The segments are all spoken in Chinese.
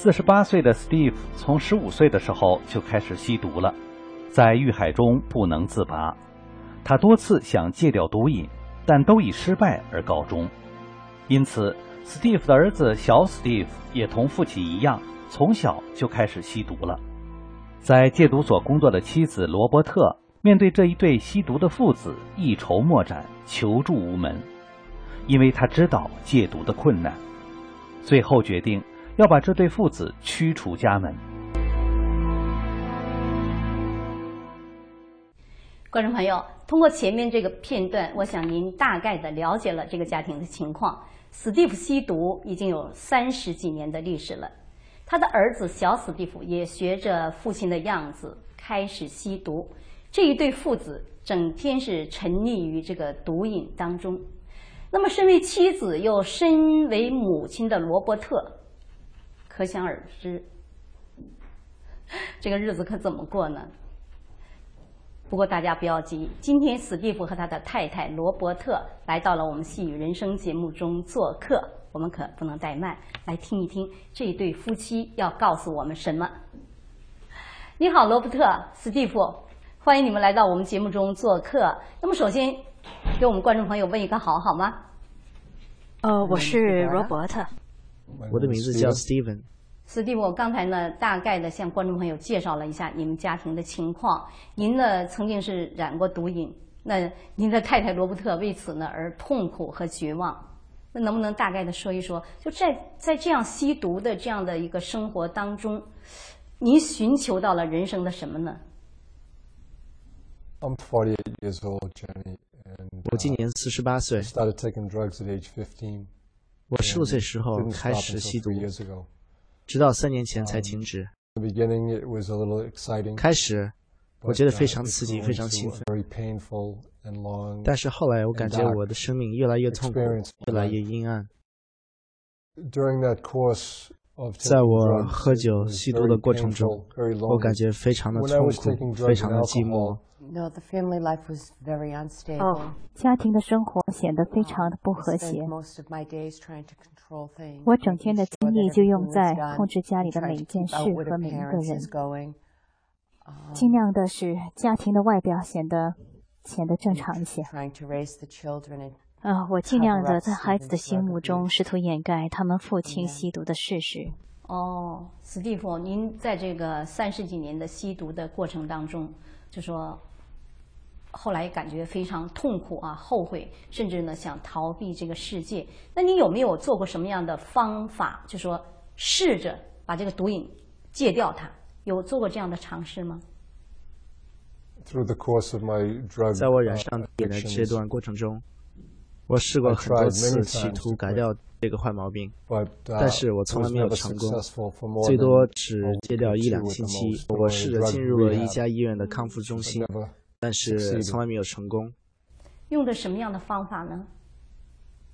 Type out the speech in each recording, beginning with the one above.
四十八岁的 Steve 从十五岁的时候就开始吸毒了，在欲海中不能自拔。他多次想戒掉毒瘾，但都以失败而告终。因此，Steve 的儿子小 Steve 也同父亲一样，从小就开始吸毒了。在戒毒所工作的妻子罗伯特面对这一对吸毒的父子，一筹莫展，求助无门，因为他知道戒毒的困难，最后决定。要把这对父子驱逐家门。观众朋友，通过前面这个片段，我想您大概的了解了这个家庭的情况。史蒂夫吸毒已经有三十几年的历史了，他的儿子小史蒂夫也学着父亲的样子开始吸毒。这一对父子整天是沉溺于这个毒瘾当中。那么，身为妻子又身为母亲的罗伯特。可想而知，这个日子可怎么过呢？不过大家不要急，今天史蒂夫和他的太太罗伯特来到了我们《细雨人生》节目中做客，我们可不能怠慢，来听一听这一对夫妻要告诉我们什么。你好，罗伯特、史蒂夫，欢迎你们来到我们节目中做客。那么，首先给我们观众朋友问一个好，好吗？呃，我是罗伯特。我的名字叫 Steven。史蒂夫，刚才呢，大概的向观众朋友介绍了一下你们家庭的情况。您呢，曾经是染过毒瘾，那您的太太罗伯特为此呢而痛苦和绝望。那能不能大概的说一说，就在在这样吸毒的这样的一个生活当中，您寻求到了人生的什么呢？I'm forty eight years old, Jenny. 我今年四十八岁。Started taking drugs at age fifteen. 我十五岁时候开始吸毒，直到三年前才停止。开始，我觉得非常刺激，非常兴奋。但是后来，我感觉我的生命越来越痛苦，越来越阴暗。在我喝酒吸毒的过程中，我感觉非常的痛苦，非常的寂寞。哦，家庭的生活显得非常的不和谐。我整天的精力就用在控制家里的每一件事和每一个人，尽量的使家庭的外表显得显得正常一些。啊，我尽量的在孩子的心目中试图掩盖他们父亲吸毒的事实。哦，史蒂夫，您在这个三十几年的吸毒的过程当中，就说后来感觉非常痛苦啊，后悔，甚至呢想逃避这个世界。那你有没有做过什么样的方法，就说试着把这个毒瘾戒掉它？有做过这样的尝试吗？在我染上毒瘾的这段过程中。我试过很多次，企图改掉这个坏毛病，但是我从来没有成功，最多只戒掉一两星期。我试着进入了一家医院的康复中心，但是从来没有成功。用的什么样的方法呢？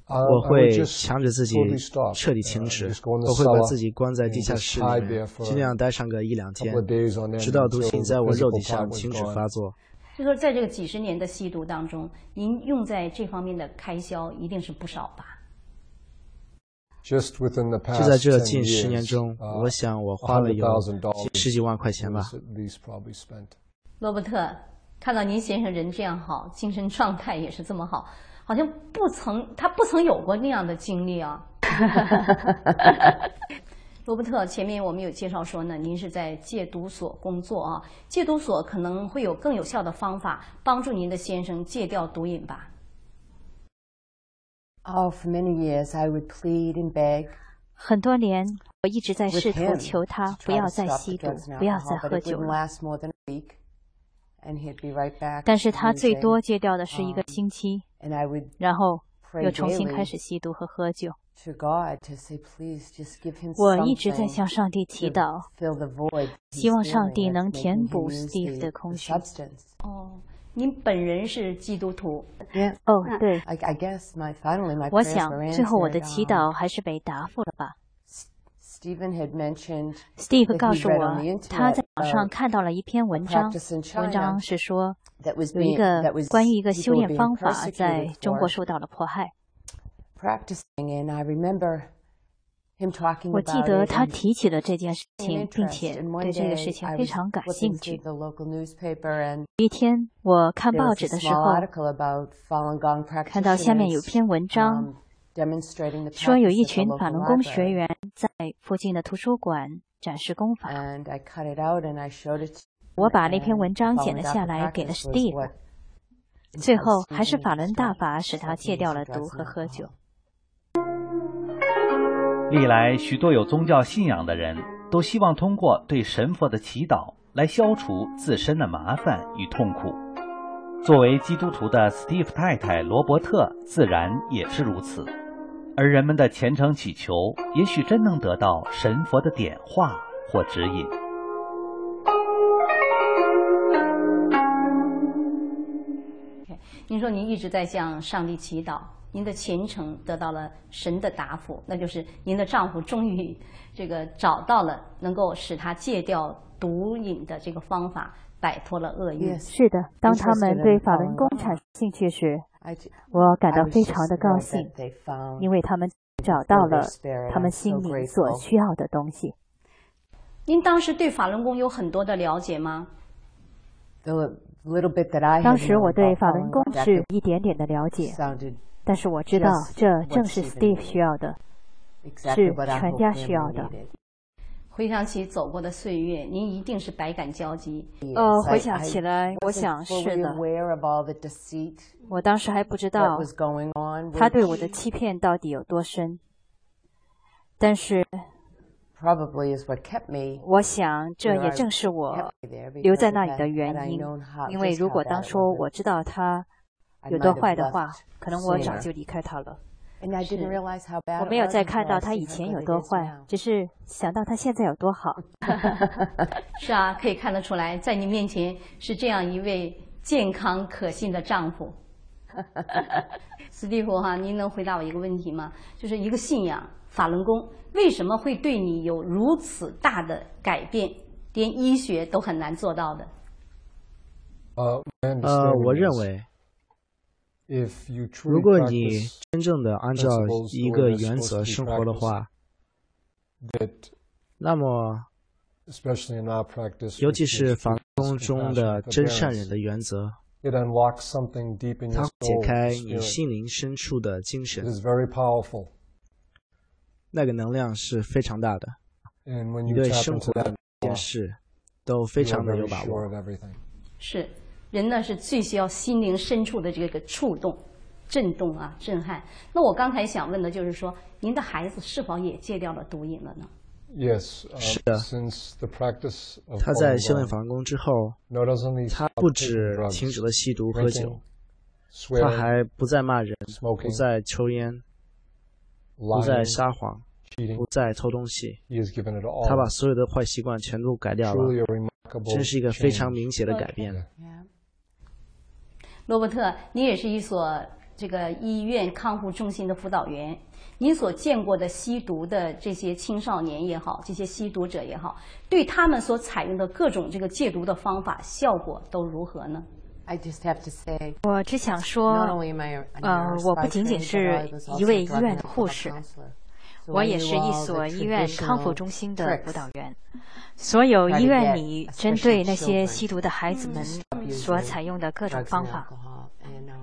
我会强制自己彻底停止，我会把自己关在地下室里面，尽量待上个一两天，直到毒性在我肉体上停止发作。就说在这个几十年的吸毒当中，您用在这方面的开销一定是不少吧？就在这近十年中，我想我花了有十几万块钱吧。罗伯特，看到您先生人这样好，精神状态也是这么好，好像不曾他不曾有过那样的经历啊。罗伯特，前面我们有介绍说呢，您是在戒毒所工作啊，戒毒所可能会有更有效的方法帮助您的先生戒掉毒瘾吧？Oh, for many years, I would plead and beg. 很多年，我一直在试图求他不要再吸毒，不要再喝酒了。但是他最多戒掉的是一个星期，然后又重新开始吸毒和喝酒。我一直在向上帝祈祷，希望上帝能填补 Steve 的空虚。哦，您本人是基督徒？哦，对。我想最后我的祈祷还是被答复了吧。Steve 告诉我，他在网上看到了一篇文章，文章是说有一个关于一个修炼方法在中国受到了迫害。practicing and I remember 我记得他提起了这件事情，并且对这个事情非常感兴趣。一天，我看报纸的时候，看到下面有篇文章，说有一群法轮功学员在附近的图书馆展示功法。我把那篇文章剪了下来，给了 Steve。最后，还是法轮大法使他戒掉了毒和喝酒。历来，许多有宗教信仰的人都希望通过对神佛的祈祷来消除自身的麻烦与痛苦。作为基督徒的 Steve 太太罗伯特自然也是如此。而人们的虔诚祈求，也许真能得到神佛的点化或指引。您说您一直在向上帝祈祷。您的虔诚得到了神的答复，那就是您的丈夫终于这个找到了能够使他戒掉毒瘾的这个方法，摆脱了厄运。是的，当他们对法轮功产生兴趣时，我感到非常的高兴，因为他们找到了他们心里所需要的东西。您当时对法轮功有很多的了解吗？当时我对法轮功是一点点的了解。但是我知道，这正是 Steve 需要的，是全家需要的。回想起走过的岁月，您一定是百感交集。呃，回想起来，我想是的。我当时还不知道他对我的欺骗到底有多深。但是，我想这也正是我留在那里的原因。因为如果当初我知道他。有多坏的话，可能我早就离开他了。我没有再看到他以前有多坏，只是想到他现在有多好。是啊，可以看得出来，在你面前是这样一位健康可信的丈夫。斯蒂夫哈，您能回答我一个问题吗？就是一个信仰法轮功为什么会对你有如此大的改变，连医学都很难做到的？呃，呃，我认为。如果你真正的按照一个原则生活的话，那么，尤其是房东中的真善忍的原则，它解开你心灵深处的精神，那个能量是非常大的。你对生活的一件事都非常的有把握。是。人呢是最需要心灵深处的这个触动、震动啊、震撼。那我刚才想问的就是说，您的孩子是否也戒掉了毒瘾了呢？Yes，是的。他在修炼法功之后，他不止停止了吸毒喝酒，他还不再骂人，不再抽烟，不再撒谎，不再偷东西。他把所有的坏习惯全都改掉了，真是一个非常明显的改变。罗伯特，你也是一所这个医院康复中心的辅导员，您所见过的吸毒的这些青少年也好，这些吸毒者也好，对他们所采用的各种这个戒毒的方法，效果都如何呢？I just have to say,？我只想说，呃，我不仅仅是一位医院的护士。我也是一所医院康复中心的辅导员。所有医院里针对那些吸毒的孩子们所采用的各种方法，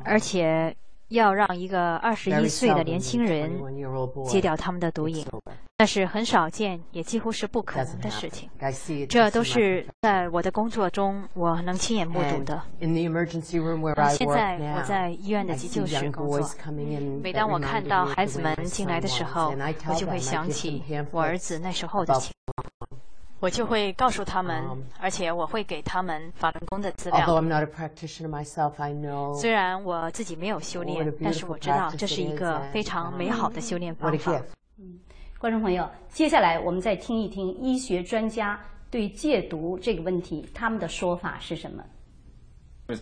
而且要让一个二十一岁的年轻人戒掉他们的毒瘾，那是很少见，也几乎是不可能的事情。这都是在我的工作中我能亲眼目睹的。现在我在医院的急救室工作，每当我看到孩子们进来的时候，我就会想起我儿子那时候的情况。我就会告诉他们，而且我会给他们法轮功的资料。虽然我自己没有修炼，但是我知道这是一个非常美好的修炼方法。嗯，观众朋友，接下来我们再听一听医学专家对戒毒这个问题他们的说法是什么。我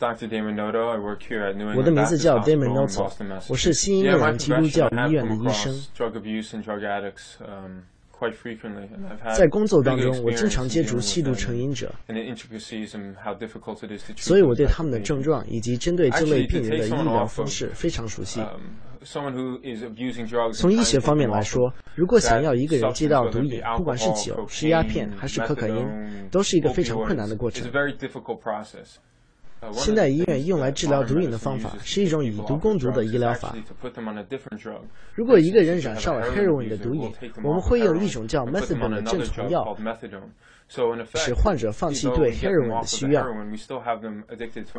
的名字叫 Damon Noto，我是新英格兰基督教医院的医生。在工作当中，我经常接触吸毒成瘾者，所以我对他们的症状以及针对这类病人的医疗方式非常熟悉。从医学方面来说，如果想要一个人戒掉毒瘾，不管是酒、是鸦片还是可可因，都是一个非常困难的过程。现代医院用来治疗毒瘾的方法是一种以毒攻毒的医疗法。如果一个人染上了 heroin 的毒瘾，我们会用一种叫 methadone 的镇痛药，使患者放弃对 heroin 的需要。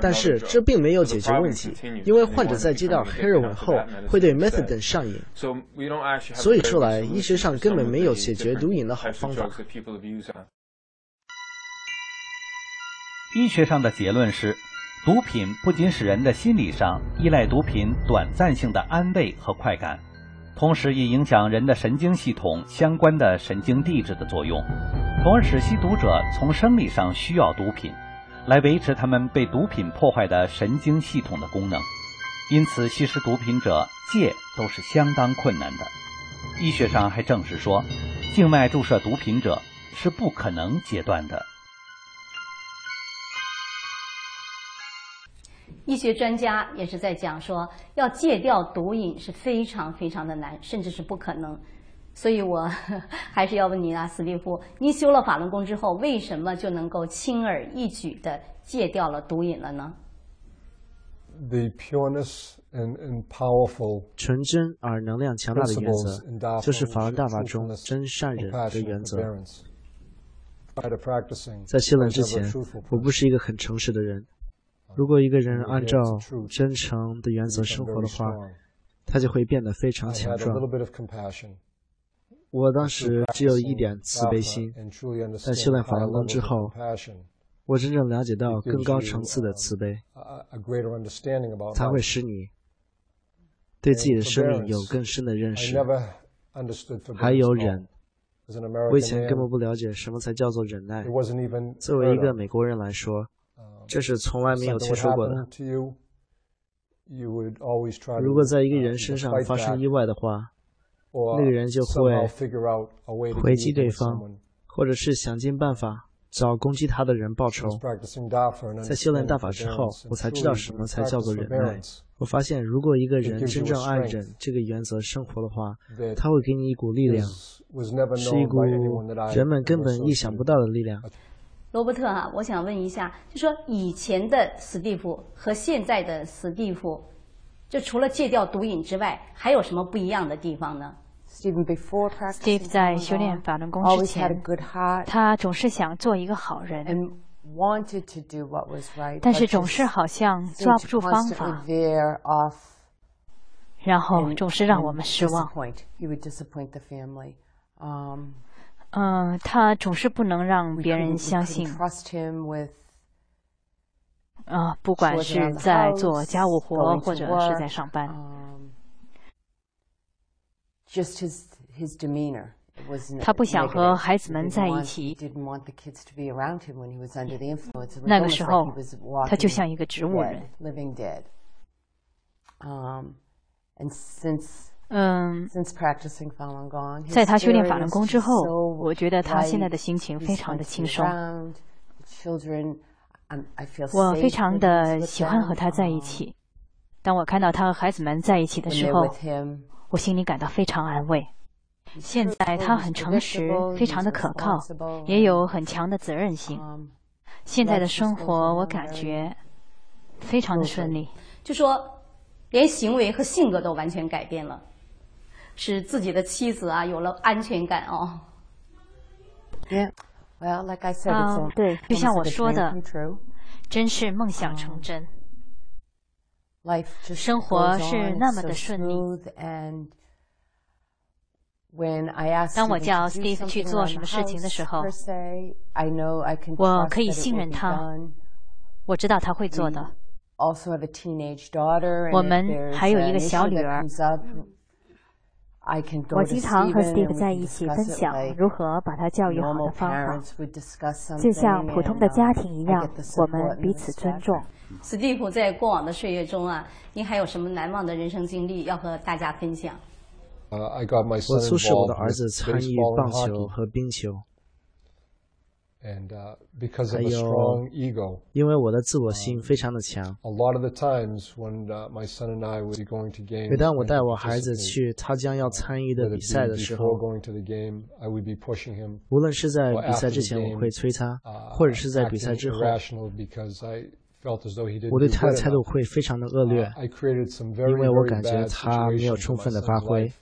但是这并没有解决问题，因为患者在接到 heroin 后会对 methadone 上瘾。所以说来，医学上根本没有解决毒瘾的好方法。医学上的结论是。毒品不仅使人的心理上依赖毒品短暂性的安慰和快感，同时也影响人的神经系统相关的神经递质的作用，从而使吸毒者从生理上需要毒品，来维持他们被毒品破坏的神经系统的功能。因此，吸食毒品者戒都是相当困难的。医学上还证实说，静脉注射毒品者是不可能戒断的。医学专家也是在讲说，要戒掉毒瘾是非常非常的难，甚至是不可能。所以我 还是要问您啊，斯蒂夫，您修了法轮功之后，为什么就能够轻而易举的戒掉了毒瘾了呢？The pureness and and powerful 纯真而能量强大的原则，就是法轮大法中真善忍的原则。在修炼之前，我不是一个很诚实的人。如果一个人按照真诚的原则生活的话，他就会变得非常强壮。我当时只有一点慈悲心，在修炼法轮功之后，我真正了解到更高层次的慈悲，才会使你对自己的生命有更深的认识。还有忍，我以前根本不了解什么才叫做忍耐。作为一个美国人来说。这是从来没有听说过的。如果在一个人身上发生意外的话，那个人就会回击对方，或者是想尽办法找攻击他的人报仇。在修炼大法之后，我才知道什么才叫做忍耐。我发现，如果一个人真正按忍这个原则生活的话，他会给你一股力量，是一股人们根本意想不到的力量。罗伯特哈，我想问一下，就说以前的史蒂夫和现在的史蒂夫，就除了戒掉毒瘾之外，还有什么不一样的地方呢？Steve 在修炼法轮功之前，他总是想做一个好人，但是总是好像抓不住方法，然后总是让我们失望。嗯，他总是不能让别人相信。啊，不管是在做家务活，或者是在上班。他不想和孩子们在一起。那个时候，他就像一个植物人。嗯，在他修炼法轮功之后，我觉得他现在的心情非常的轻松。我非常的喜欢和他在一起。当我看到他和孩子们在一起的时候，我心里感到非常安慰。现在他很诚实，非常的可靠，也有很强的责任心。现在的生活，我感觉非常的顺利。就说，连行为和性格都完全改变了。使自己的妻子啊有了安全感哦。耶 well like i said，对，就像我说的，真是梦想成真。生活是那么的顺利。当我叫 Steve 去做什么事情的时候，我可以信任他，我知道他会做的。我们还有一个小女儿。我经常和 Steve 在一起分享如何把他教育好的方法，就像普通的家庭一样，我们彼此尊重。Steve 在过往的岁月中啊，您还有什么难忘的人生经历要和大家分享？我促使我的儿子参与棒球和冰球。还有，因为我的自我性非常的强。每当我带我孩子去他将要参与的比赛的时候，无论是在比赛之前，我会催他，或者是在比赛之后，我对他的态度会非常的恶劣，因为我感觉他没有充分的发挥。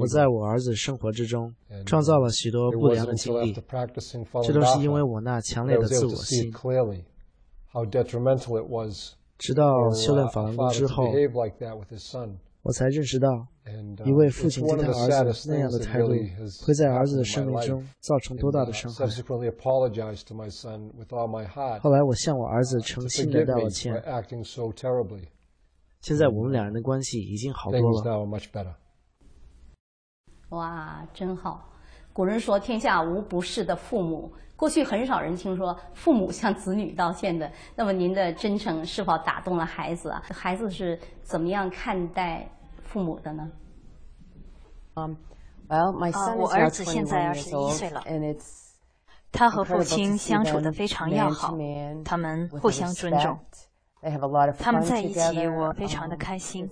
我在我儿子生活之中创造了许多不良的经历，这都是因为我那强烈的自我心。直到修炼法轮功之后，我才认识到，一位父亲对他儿子那样的态度，会在儿子的生命中造成多大的伤害。后来，我向我儿子诚心的道了歉。现在我们两人的关系已经好多了。哇，真好！古人说：“天下无不是的父母。”过去很少人听说父母向子女道歉的。那么您的真诚是否打动了孩子啊？孩子是怎么样看待父母的呢？嗯，我儿子现在二十一岁了，他和父亲相处的非常要好，他们互相尊重。他们在一起，我非常的开心。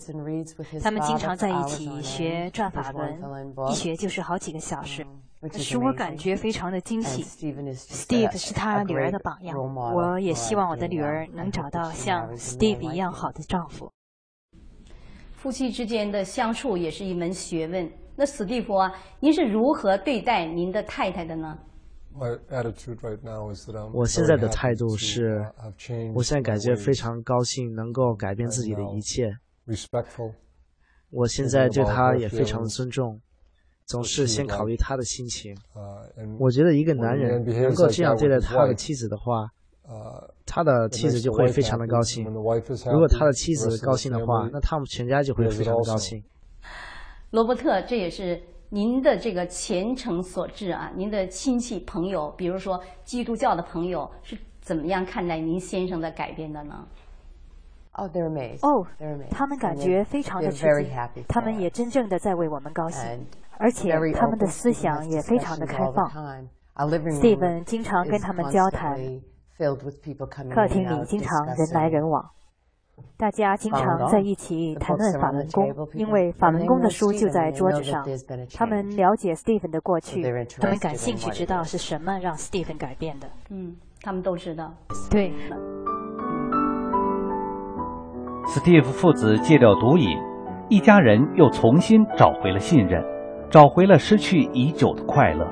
他们经常在一起学转法轮，一学就是好几个小时，使我感觉非常的惊喜。Steve 是他女儿的榜样，我也希望我的女儿能找到像 Steve 一样好的丈夫。夫妻之间的相处也是一门学问。那史蒂夫啊，您是如何对待您的太太的呢？我现在的态度是，我现在感觉非常高兴，能够改变自己的一切。我现在对他也非常的尊重，总是先考虑他的心情。我觉得一个男人能够这样对待他的妻子的话，他的妻子就会非常的高兴。如果他的妻子高兴的话，那他们全家就会非常的高兴。罗伯特，这也是。您的这个虔诚所致啊，您的亲戚朋友，比如说基督教的朋友，是怎么样看待您先生的改变的呢？哦，他们感觉非常的吃惊，他们也真正的在为我们高兴，而且他们的思想也非常的开放。Steven 经常跟他们交谈，客厅里经常人来人往。大家经常在一起谈论法轮功，因为法轮功的书就在桌子上。他们了解 Stephen 的过去，他们感兴趣知道是什么让 Stephen 改变的。嗯，他们都知道。对。Steve 父子戒掉毒瘾，一家人又重新找回了信任，找回了失去已久的快乐。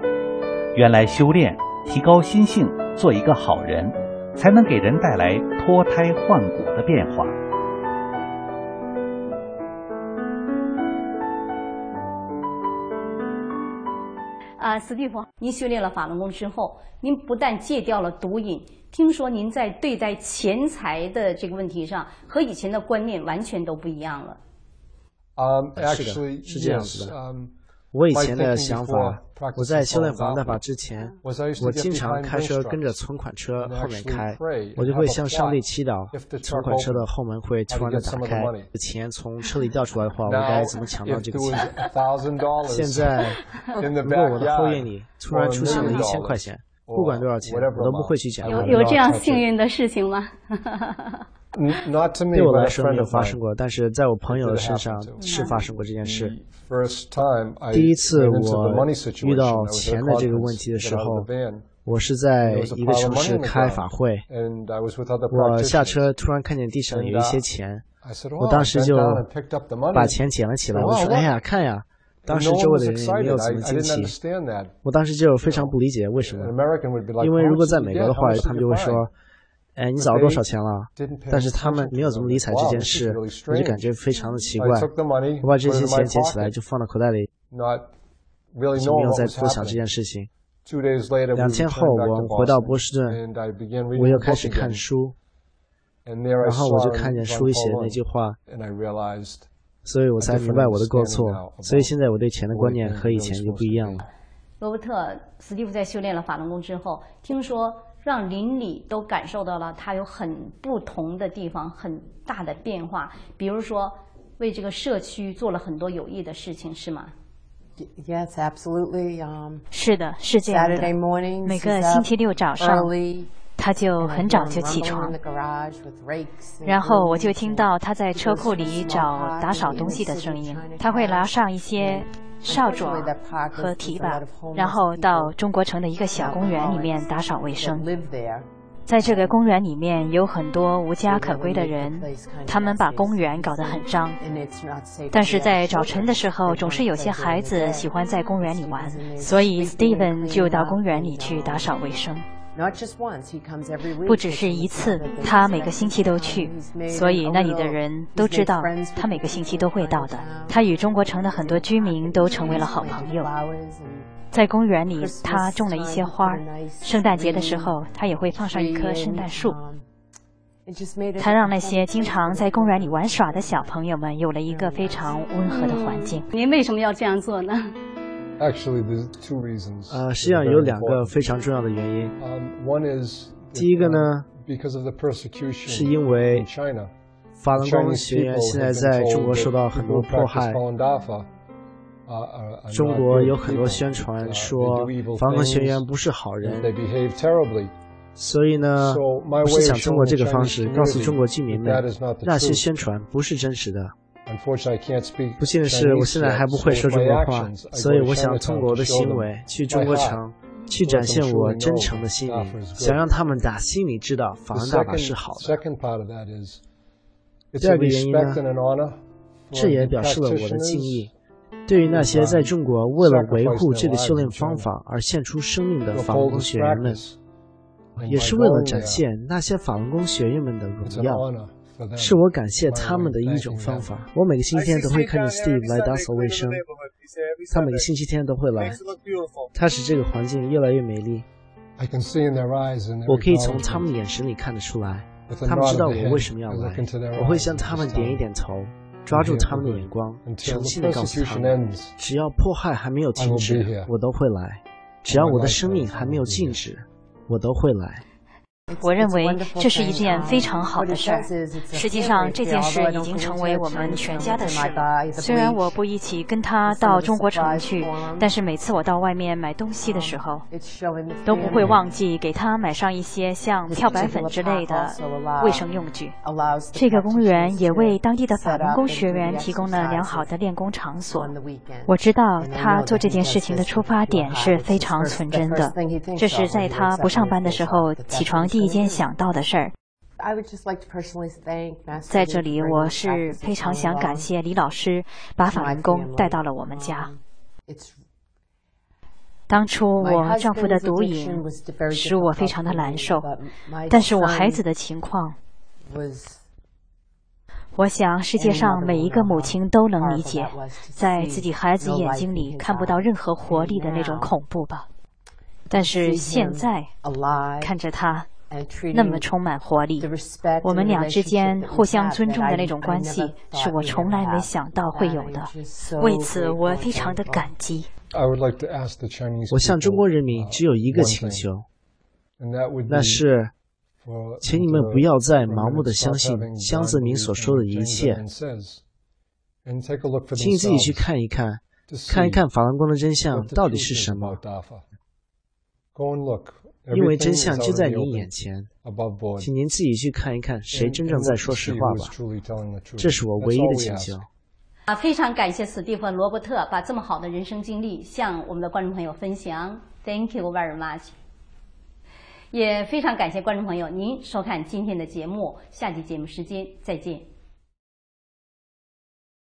原来修炼、提高心性、做一个好人。才能给人带来脱胎换骨的变化。啊，史蒂夫，您修炼了法轮功之后，您不但戒掉了毒瘾，听说您在对待钱财的这个问题上，和以前的观念完全都不一样了。啊，是的，是这样子的。我以前的想法，我在修炼法大法之前，我经常开车跟着存款车后面开，我就会向上帝祈祷，存款车的后门会突然的打开，钱从车里掉出来的话，我该怎么抢到这个钱？现在，如果我的后院里突然出现了一千块钱，不管多少钱，我都不会去捡。有有这样幸运的事情吗？对我来说没有发生过，但是在我朋友的身上是发生过这件事。第一次我遇到钱的这个问题的时候，我是在一个城市开法会，我下车突然看见地上有一些钱，我当时就把钱捡了起来，我说：“哎呀，看呀！”当时周围的人也没有怎么惊奇，我当时就非常不理解为什么，因为如果在美国的话，他们就会说。哎，你找了多少钱了？但是他们没有怎么理睬这件事，我就感觉非常的奇怪。我把这些钱捡起来就放到口袋里，就没有再多想这件事情。两天后，我回到波士顿，我又开始看书，然后我就看见书里写的那句话，所以我才明白我的过错。所以现在我对钱的观念和以前就不一样了。罗伯特·史蒂夫在修炼了法轮功之后，听说。让邻里都感受到了他有很不同的地方，很大的变化。比如说，为这个社区做了很多有益的事情，是吗？Yes, absolutely. 是的，是这样的。每个星期六早上，他就很早就起床，然后我就听到他在车库里找打扫东西的声音。他会拿上一些扫帚和提拔，然后到中国城的一个小公园里面打扫卫生。在这个公园里面有很多无家可归的人，他们把公园搞得很脏。但是在早晨的时候，总是有些孩子喜欢在公园里玩，所以 Steven 就到公园里去打扫卫生。不只是一次，他每个星期都去，所以那里的人都知道他每个星期都会到的。他与中国城的很多居民都成为了好朋友。在公园里，他种了一些花儿。圣诞节的时候，他也会放上一棵圣诞树。他让那些经常在公园里玩耍的小朋友们有了一个非常温和的环境。您为什么要这样做呢？Actually, there's two reasons. 呃，实际上有两个非常重要的原因。One is 第一个呢，是因为法轮功学员现在在中国受到很多迫害。中国有很多宣传说法轮学员不是好人，所以呢，我是想通过这个方式告诉中国居民们，那些宣传不是真实的。不幸的是，我现在还不会说中国话，所以我想通过我的行为去中国城，去展现我真诚的心灵，想让他们打心里知道法轮大法是好的。第二个原因呢，这也表示了我的敬意。对于那些在中国为了维护这个修炼方法而献出生命的法轮功学员们，也是为了展现那些法轮功学员们的荣耀，是我感谢他们的一种方法。我每个星期天都会看见 Steve 来打扫卫生，他每个星期天都会来，他使这个环境越来越美丽。我可以从他们的眼神里看得出来，他们知道我为什么要来。我会向他们点一点头。抓住他们的眼光，诚信地告诉他们：只要迫害还没有停止，我都会来；只要我的生命还没有静止，我都会来。我认为这是一件非常好的事儿。实际上，这件事已经成为我们全家的事。虽然我不一起跟他到中国城去，但是每次我到外面买东西的时候，都不会忘记给他买上一些像漂白粉之类的卫生用具。这个公园也为当地的法轮功学员提供了良好的练功场所。我知道他做这件事情的出发点是非常纯真的。这是在他不上班的时候起床第。第一间想到的事儿，在这里，我是非常想感谢李老师把法轮功带到了我们家。当初我丈夫的毒瘾使我非常的难受，但是我孩子的情况，我想世界上每一个母亲都能理解，在自己孩子眼睛里看不到任何活力的那种恐怖吧。但是现在看着他。那么充满活力，我们俩之间互相尊重的那种关系，是我从来没想到会有的。为此，我非常的感激。我向中国人民只有一个请求，那是，请你们不要再盲目的相信江泽民所说的一切，请你自己去看一看，看一看法轮功的真相到底是什么。因为真相就在您眼前，请您自己去看一看，谁真正在说实话吧。这是我唯一的请求。啊，非常感谢史蒂芬·罗伯特把这么好的人生经历向我们的观众朋友分享，Thank you very much。也非常感谢观众朋友您收看今天的节目，下期节目时间再见。